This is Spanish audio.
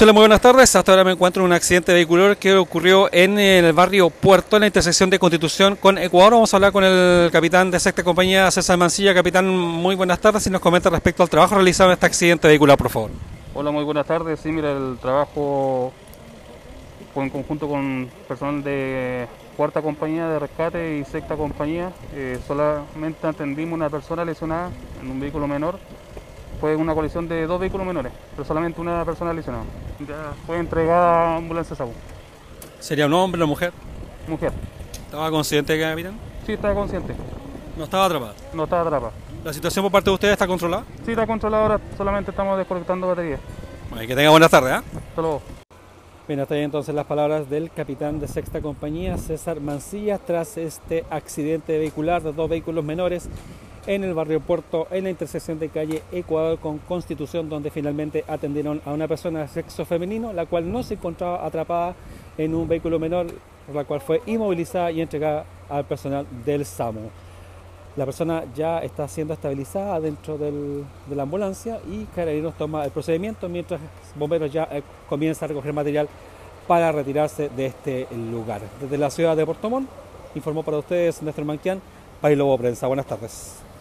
Hola, muy buenas tardes. Hasta ahora me encuentro en un accidente vehicular que ocurrió en el barrio Puerto, en la intersección de Constitución con Ecuador. Vamos a hablar con el capitán de sexta compañía, César Mancilla. Capitán, muy buenas tardes. Y nos comenta respecto al trabajo realizado en este accidente vehicular, por favor. Hola, muy buenas tardes. Sí, mira, el trabajo en conjunto con personal de cuarta compañía de rescate y sexta compañía. Eh, solamente atendimos una persona lesionada en un vehículo menor fue una colisión de dos vehículos menores, pero solamente una persona lesionada. Ya fue entregada a ambulancia SAU. ¿Sería un hombre o mujer? Mujer. ¿Estaba consciente, capitán? Sí, estaba consciente. ¿No estaba atrapada? No estaba atrapada. ¿La situación por parte de ustedes está controlada? Sí, está controlada ahora, solamente estamos desconectando baterías. Bueno, que tenga buenas tardes, ¿eh? Hasta luego. Bien, hasta ahí entonces las palabras del capitán de sexta compañía, César Mancilla, tras este accidente vehicular de dos vehículos menores en el barrio Puerto, en la intersección de calle Ecuador con Constitución, donde finalmente atendieron a una persona de sexo femenino, la cual no se encontraba atrapada en un vehículo menor, la cual fue inmovilizada y entregada al personal del SAMU. La persona ya está siendo estabilizada dentro de la ambulancia y Carabineros toma el procedimiento mientras bomberos ya eh, comienzan a recoger material para retirarse de este lugar. Desde la ciudad de Puerto Montt, informó para ustedes Néstor Manquian, Lobo Prensa. Buenas tardes.